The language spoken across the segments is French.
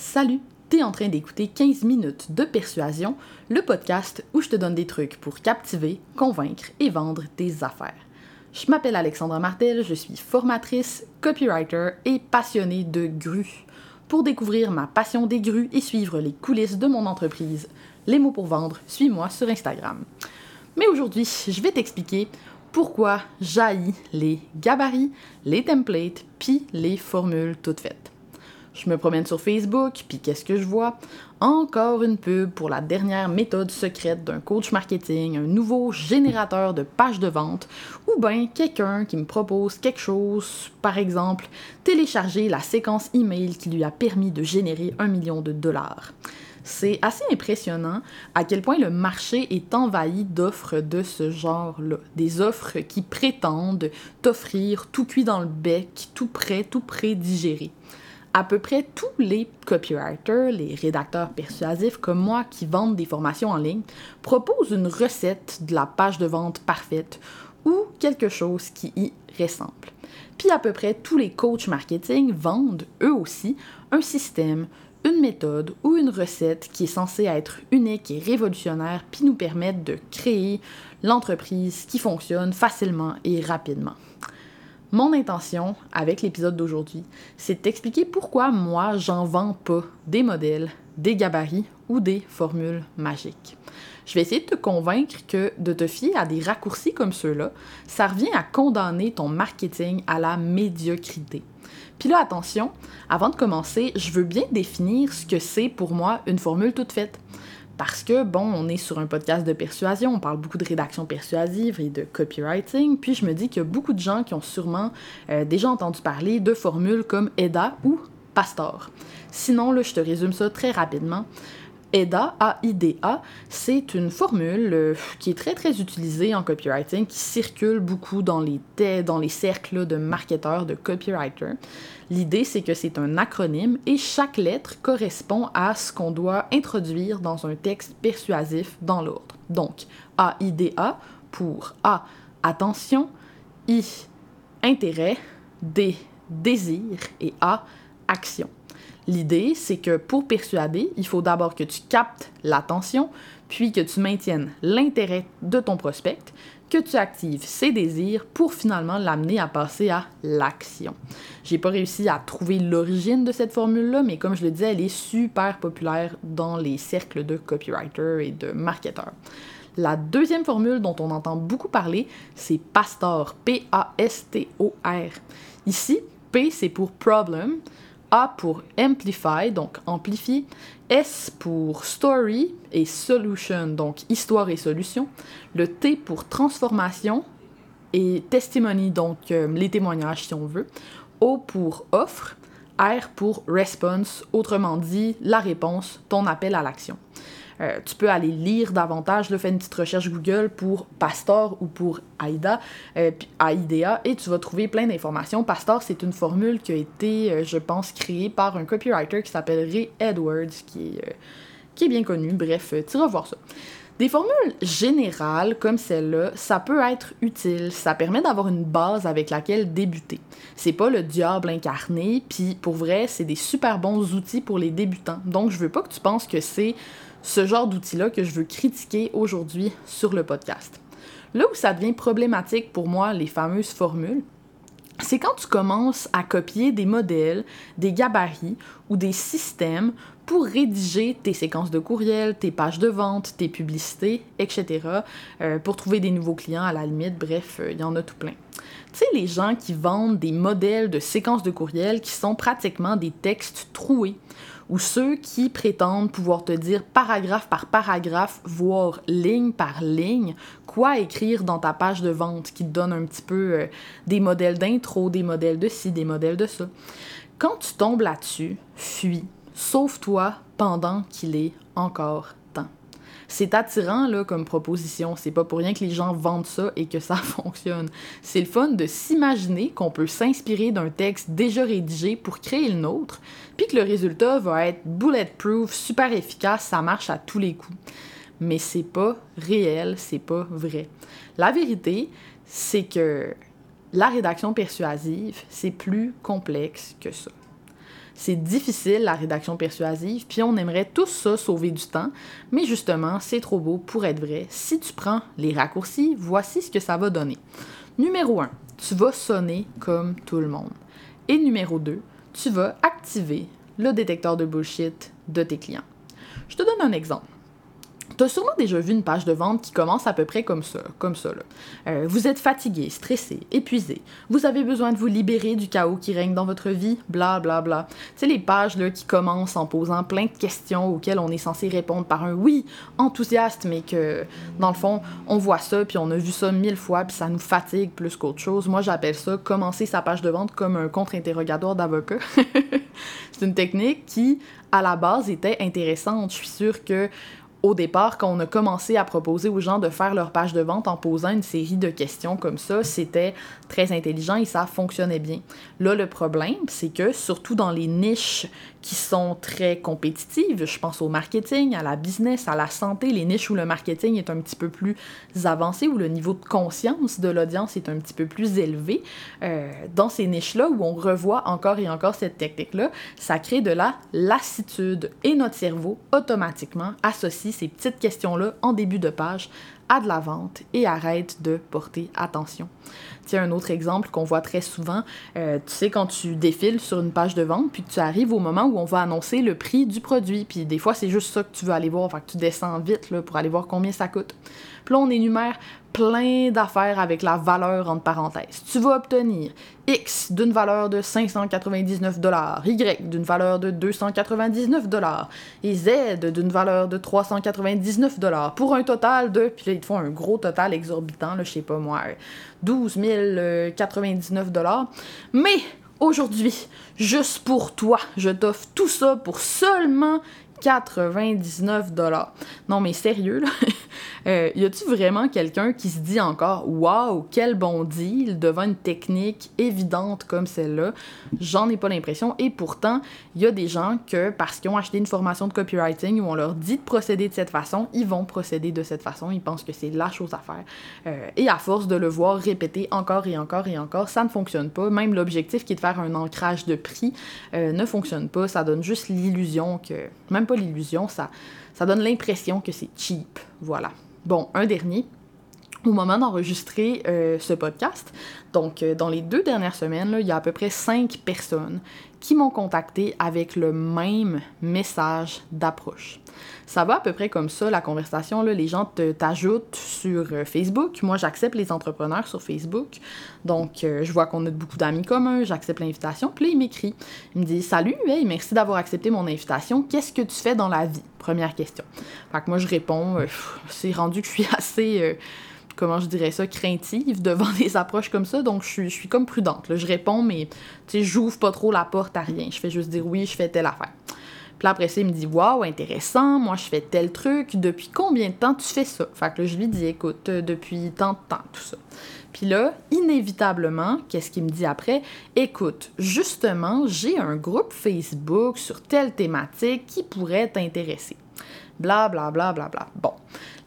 Salut, t'es en train d'écouter 15 minutes de persuasion, le podcast où je te donne des trucs pour captiver, convaincre et vendre tes affaires. Je m'appelle Alexandra Martel, je suis formatrice, copywriter et passionnée de grues. Pour découvrir ma passion des grues et suivre les coulisses de mon entreprise, les mots pour vendre, suis-moi sur Instagram. Mais aujourd'hui, je vais t'expliquer pourquoi jaillit les gabarits, les templates, puis les formules toutes faites. Je me promène sur Facebook, puis qu'est-ce que je vois? Encore une pub pour la dernière méthode secrète d'un coach marketing, un nouveau générateur de pages de vente, ou bien quelqu'un qui me propose quelque chose, par exemple, télécharger la séquence email qui lui a permis de générer un million de dollars. C'est assez impressionnant à quel point le marché est envahi d'offres de ce genre-là. Des offres qui prétendent t'offrir tout cuit dans le bec, tout prêt, tout pré-digéré à peu près tous les copywriters, les rédacteurs persuasifs comme moi qui vendent des formations en ligne, proposent une recette de la page de vente parfaite ou quelque chose qui y ressemble. Puis à peu près tous les coachs marketing vendent eux aussi un système, une méthode ou une recette qui est censée être unique et révolutionnaire puis nous permettre de créer l'entreprise qui fonctionne facilement et rapidement. Mon intention avec l'épisode d'aujourd'hui, c'est de t'expliquer pourquoi moi, j'en vends pas des modèles, des gabarits ou des formules magiques. Je vais essayer de te convaincre que de te fier à des raccourcis comme ceux-là, ça revient à condamner ton marketing à la médiocrité. Puis là, attention, avant de commencer, je veux bien définir ce que c'est pour moi une formule toute faite parce que, bon, on est sur un podcast de persuasion, on parle beaucoup de rédaction persuasive et de copywriting, puis je me dis qu'il y a beaucoup de gens qui ont sûrement euh, déjà entendu parler de formules comme EDA ou Pastor. Sinon, là, je te résume ça très rapidement. A-I-D-A, c'est une formule euh, qui est très très utilisée en copywriting, qui circule beaucoup dans les, dans les cercles de marketeurs, de copywriters. L'idée, c'est que c'est un acronyme et chaque lettre correspond à ce qu'on doit introduire dans un texte persuasif dans l'ordre. Donc, A-I-D-A pour A, attention, I, intérêt, D, désir et A, action. L'idée, c'est que pour persuader, il faut d'abord que tu captes l'attention, puis que tu maintiennes l'intérêt de ton prospect, que tu actives ses désirs pour finalement l'amener à passer à l'action. J'ai pas réussi à trouver l'origine de cette formule-là, mais comme je le disais, elle est super populaire dans les cercles de copywriters et de marketeurs. La deuxième formule dont on entend beaucoup parler, c'est PASTOR, P-A-S-T-O-R. Ici, P c'est pour problem, a pour amplify, donc amplifier, S pour story et solution, donc histoire et solution, le T pour transformation et testimony, donc euh, les témoignages si on veut, O pour offre, R pour response, autrement dit la réponse, ton appel à l'action. Euh, tu peux aller lire davantage, là, fais une petite recherche Google pour Pastor ou pour AIDA, euh, et tu vas trouver plein d'informations. Pastor, c'est une formule qui a été, euh, je pense, créée par un copywriter qui s'appelle Ray Edwards, qui est, qui est bien connu. Bref, tu iras voir ça. Des formules générales comme celle-là, ça peut être utile. Ça permet d'avoir une base avec laquelle débuter. C'est pas le diable incarné, puis pour vrai, c'est des super bons outils pour les débutants. Donc, je veux pas que tu penses que c'est ce genre d'outil-là que je veux critiquer aujourd'hui sur le podcast. Là où ça devient problématique pour moi, les fameuses formules, c'est quand tu commences à copier des modèles, des gabarits ou des systèmes pour rédiger tes séquences de courriel, tes pages de vente, tes publicités, etc., euh, pour trouver des nouveaux clients à la limite, bref, euh, il y en a tout plein. Tu sais, les gens qui vendent des modèles de séquences de courriel qui sont pratiquement des textes troués, ou ceux qui prétendent pouvoir te dire paragraphe par paragraphe, voire ligne par ligne, quoi écrire dans ta page de vente, qui te donne un petit peu euh, des modèles d'intro, des modèles de ci, des modèles de ça. Quand tu tombes là-dessus, fuis, sauve-toi pendant qu'il est encore c'est attirant là, comme proposition. C'est pas pour rien que les gens vendent ça et que ça fonctionne. C'est le fun de s'imaginer qu'on peut s'inspirer d'un texte déjà rédigé pour créer le nôtre, puis que le résultat va être bulletproof, super efficace, ça marche à tous les coups. Mais c'est pas réel, c'est pas vrai. La vérité, c'est que la rédaction persuasive, c'est plus complexe que ça C'est difficile la rédaction persuasive, puis on aimerait tout ça sauver du temps, mais justement, c'est trop beau pour être vrai. Si tu prends les raccourcis, voici ce que ça va donner. Numéro 1, tu vas sonner comme tout le monde. Et numéro 2, tu vas activer le détecteur de bullshit de tes clients. Je te donne un exemple. Tu as sûrement déjà vu une page de vente qui commence à peu près comme ça, comme ça. Euh, vous êtes fatigué, stressé, épuisé. Vous avez besoin de vous libérer du chaos qui règne dans votre vie, bla bla bla. Sais, les pages là, qui commencent en posant plein de questions auxquelles on est censé répondre par un oui enthousiaste, mais que dans le fond, on voit ça, puis on a vu ça mille fois, puis ça nous fatigue plus qu'autre chose. Moi, j'appelle ça commencer sa page de vente comme un contre-interrogatoire d'avocat. C'est une technique qui, à la base, était intéressante. Je suis sûre que au départ, quand on a commencé à proposer aux gens de faire leur page de vente en posant une série de questions comme ça, c'était très intelligent et ça fonctionnait bien. Là, le problème, c'est que surtout dans les niches qui sont très compétitives, je pense au marketing, à la business, à la santé, les niches où le marketing est un petit peu plus avancé, où le niveau de conscience de l'audience est un petit peu plus élevé, euh, dans ces niches-là où on revoit encore et encore cette technique-là, ça crée de la lassitude et notre cerveau automatiquement associe ces petites questions-là en début de page à de la vente et arrête de porter attention. Tiens, un autre exemple qu'on voit très souvent, euh, tu sais, quand tu défiles sur une page de vente, puis tu arrives au moment où on va annoncer le prix du produit, puis des fois, c'est juste ça que tu veux aller voir, enfin que tu descends vite là, pour aller voir combien ça coûte. Puis là, on énumère plein d'affaires avec la valeur entre parenthèses. Tu vas obtenir X d'une valeur de 599 dollars, Y d'une valeur de 299 dollars et Z d'une valeur de 399 dollars pour un total de, puis là ils te font un gros total exorbitant, là, je sais pas moi, 12 099 dollars. Mais aujourd'hui, juste pour toi, je t'offre tout ça pour seulement 99 dollars. Non mais sérieux là, euh, y a-tu vraiment quelqu'un qui se dit encore waouh quel bon deal devant une technique évidente comme celle-là? J'en ai pas l'impression et pourtant il y a des gens que parce qu'ils ont acheté une formation de copywriting où on leur dit de procéder de cette façon, ils vont procéder de cette façon. Ils pensent que c'est la chose à faire euh, et à force de le voir répéter encore et encore et encore, ça ne fonctionne pas. Même l'objectif qui est de faire un ancrage de prix euh, ne fonctionne pas. Ça donne juste l'illusion que même pas l'illusion, ça, ça donne l'impression que c'est cheap. Voilà. Bon, un dernier. Au moment d'enregistrer euh, ce podcast, donc euh, dans les deux dernières semaines, il y a à peu près cinq personnes qui m'ont contacté avec le même message d'approche. Ça va à peu près comme ça, la conversation. Là, les gens t'ajoutent sur euh, Facebook. Moi, j'accepte les entrepreneurs sur Facebook. Donc, euh, je vois qu'on a beaucoup d'amis communs. J'accepte l'invitation. Puis là, il m'écrit. Il me dit Salut, hey, merci d'avoir accepté mon invitation. Qu'est-ce que tu fais dans la vie Première question. Fait que moi, je réponds euh, C'est rendu que je suis assez comment je dirais ça, craintive devant des approches comme ça. Donc, je suis, comme prudente. Je réponds, mais tu sais, j'ouvre pas trop la porte à rien. Je fais juste dire oui, je fais telle affaire. Puis là, après ça, il me dit Waouh, intéressant, moi je fais tel truc, depuis combien de temps tu fais ça? Fait que là, je lui dis Écoute, euh, depuis tant de temps, tout ça. Puis là, inévitablement, qu'est-ce qu'il me dit après? Écoute, justement, j'ai un groupe Facebook sur telle thématique qui pourrait t'intéresser. Bla. Bon.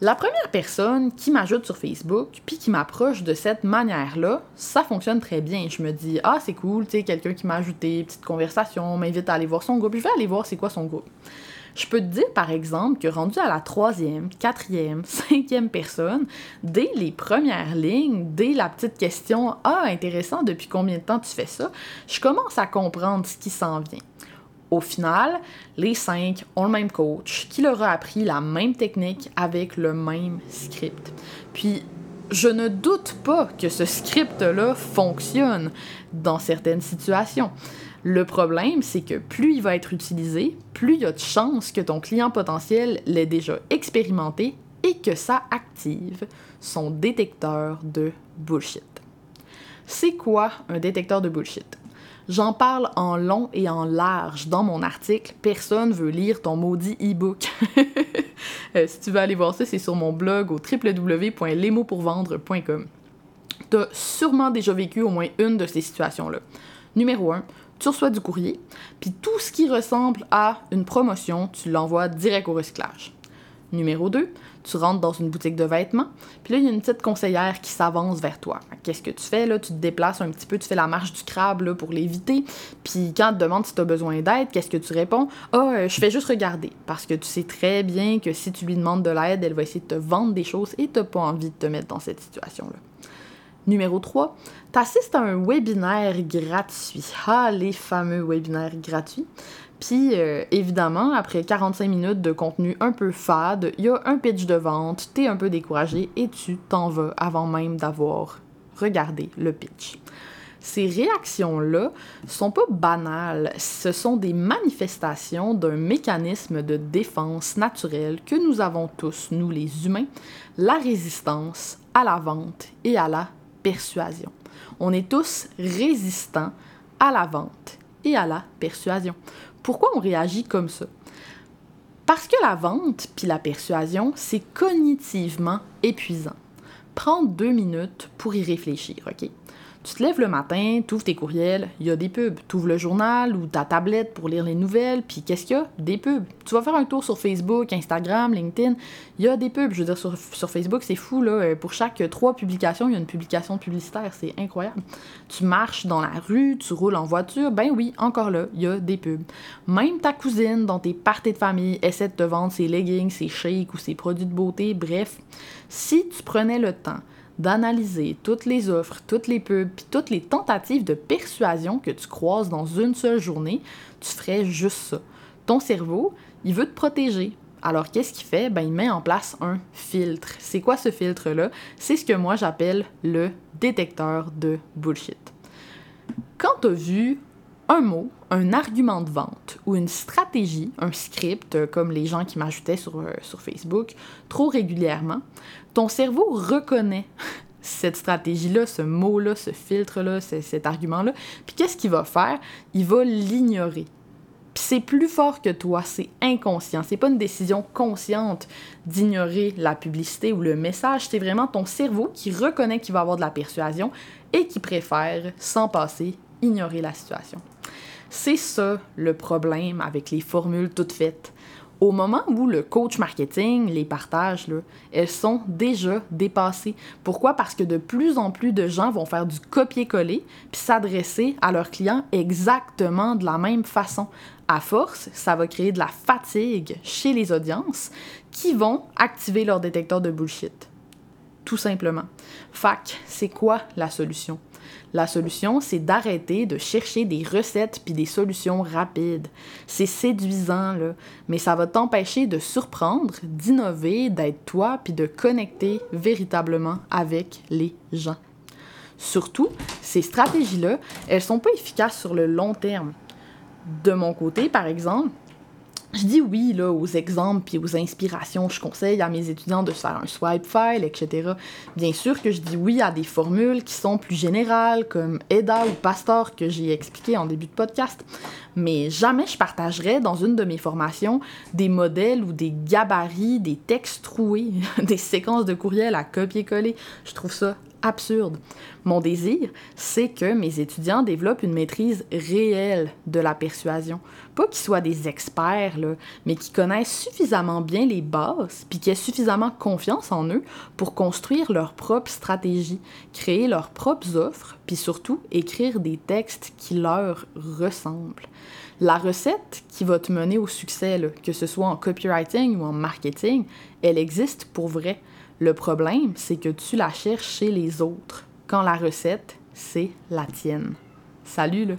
La première personne qui m'ajoute sur Facebook puis qui m'approche de cette manière-là, ça fonctionne très bien. Je me dis ah c'est cool, tu sais quelqu'un qui m'a ajouté, petite conversation, m'invite à aller voir son groupe. Je vais aller voir c'est quoi son groupe. Je peux te dire, par exemple, que rendu à la troisième, quatrième, cinquième personne, dès les premières lignes, dès la petite question Ah, intéressant, depuis combien de temps tu fais ça, je commence à comprendre ce qui s'en vient. Au final, les cinq ont le même coach qui leur a appris la même technique avec le même script. Puis, je ne doute pas que ce script-là fonctionne dans certaines situations. Le problème, c'est que plus il va être utilisé, plus il y a de chances que ton client potentiel l'ait déjà expérimenté et que ça active son détecteur de bullshit. C'est quoi un détecteur de bullshit? J'en parle en long et en large dans mon article. Personne veut lire ton maudit e-book. Euh, si tu veux aller voir ça, c'est sur mon blog au www.lesmotspourvendre.com. T'as sûrement déjà vécu au moins une de ces situations-là. Numéro 1, tu reçois du courrier, puis tout ce qui ressemble à une promotion, tu l'envoies direct au recyclage. Numéro 2, tu rentres dans une boutique de vêtements, puis là, il y a une petite conseillère qui s'avance vers toi. Qu'est-ce que tu fais là? Tu te déplaces un petit peu, tu fais la marche du crabe pour l'éviter, puis quand elle te demande si tu as besoin d'aide, qu'est-ce que tu réponds? Ah, euh, je fais juste regarder, parce que tu sais très bien que si tu lui demandes de l'aide, elle va essayer de te vendre des choses et tu pas envie de te mettre dans cette situation-là. Numéro 3, tu assistes à un webinaire gratuit. Ah, les fameux webinaires gratuits. Puis, euh, évidemment, après 45 minutes de contenu un peu fade, il y a un pitch de vente, t'es un peu découragé et tu t'en vas avant même d'avoir regardé le pitch. Ces réactions-là sont pas banales, ce sont des manifestations d'un mécanisme de défense naturel que nous avons tous, nous les humains, la résistance à la vente et à la persuasion. On est tous résistants à la vente et à la persuasion. Pourquoi on réagit comme ça? Parce que la vente puis la persuasion, c'est cognitivement épuisant. Prends deux minutes pour y réfléchir, OK? Tu te lèves le matin, tu ouvres tes courriels, il y a des pubs. Tu ouvres le journal ou ta tablette pour lire les nouvelles, puis qu'est-ce qu'il y a? Des pubs. Tu vas faire un tour sur Facebook, Instagram, LinkedIn, il y a des pubs. Je veux dire, sur, Facebook, c'est fou, là. Euh, pour chaque trois publications, il y a une publication publicitaire. C'est incroyable. Tu marches dans la rue, tu roules en voiture, ben oui, encore là, il y a des pubs. Même ta cousine, dans tes parties de famille, essaie de te vendre ses leggings, ses shakes ou ses produits de beauté, bref. Si tu prenais le temps d'analyser toutes les offres, toutes les pubs, puis toutes les tentatives de persuasion que tu croises dans une seule journée, tu ferais juste ça. Ton cerveau, il veut te protéger. Alors qu'est-ce qu'il fait? Ben, il met en place un filtre. C'est quoi ce filtre-là? C'est ce que moi j'appelle le détecteur de bullshit. Quand tu as vu un mot, un argument de vente ou une stratégie, un script, euh, comme les gens qui m'ajoutaient sur, euh, sur Facebook, trop régulièrement, ton cerveau reconnaît cette stratégie-là, ce mot-là, ce filtre-là, cet argument-là. Puis qu'est-ce qu'il va faire? Il va l'ignorer. Puis c'est plus fort que toi, c'est inconscient. C'est pas une décision consciente d'ignorer la publicité ou le message, c'est vraiment ton cerveau qui reconnaît qu'il va avoir de la persuasion et qui préfère, sans passer, ignorer la situation. C'est ça le problème avec les formules toutes faites. Au moment où le coach marketing les partage, elles sont déjà dépassées. Pourquoi? Parce que de plus en plus de gens vont faire du copier-coller puis s'adresser à leurs clients exactement de la même façon. À force, ça va créer de la fatigue chez les audiences qui vont activer leur détecteur de bullshit. Tout simplement. Fac, c'est quoi la solution? La solution, c'est d'arrêter de chercher des recettes puis des solutions rapides. C'est séduisant, là, mais ça va t'empêcher de surprendre, d'innover, d'être toi puis de connecter véritablement avec les gens. Surtout, ces stratégies-là, elles sont pas efficaces sur le long terme. De mon côté, par exemple, je dis oui aux exemples puis aux inspirations. Je conseille à mes étudiants de faire un swipe file, etc. Bien sûr que je dis oui à des formules qui sont plus générales, comme EDA ou Pastor que j'ai expliqué en début de podcast. Mais jamais je partagerai dans une de mes formations des modèles ou des gabarits, des textes troués, des séquences de courriels à copier-coller. Je trouve ça absurde. Mon désir, c'est que mes étudiants développent une maîtrise réelle de la persuasion. Pas qu'ils soient des experts, mais qui connaissent suffisamment bien les bases, puis qui aient suffisamment confiance en eux pour construire leur propre stratégie, créer leurs propres offres, puis surtout écrire des textes qui leur ressemblent. La recette qui va te mener au succès, que ce soit en copywriting ou en marketing, elle existe pour vrai. Le problème, c'est que tu la cherches chez les autres, quand la recette, c'est la tienne. Salut là!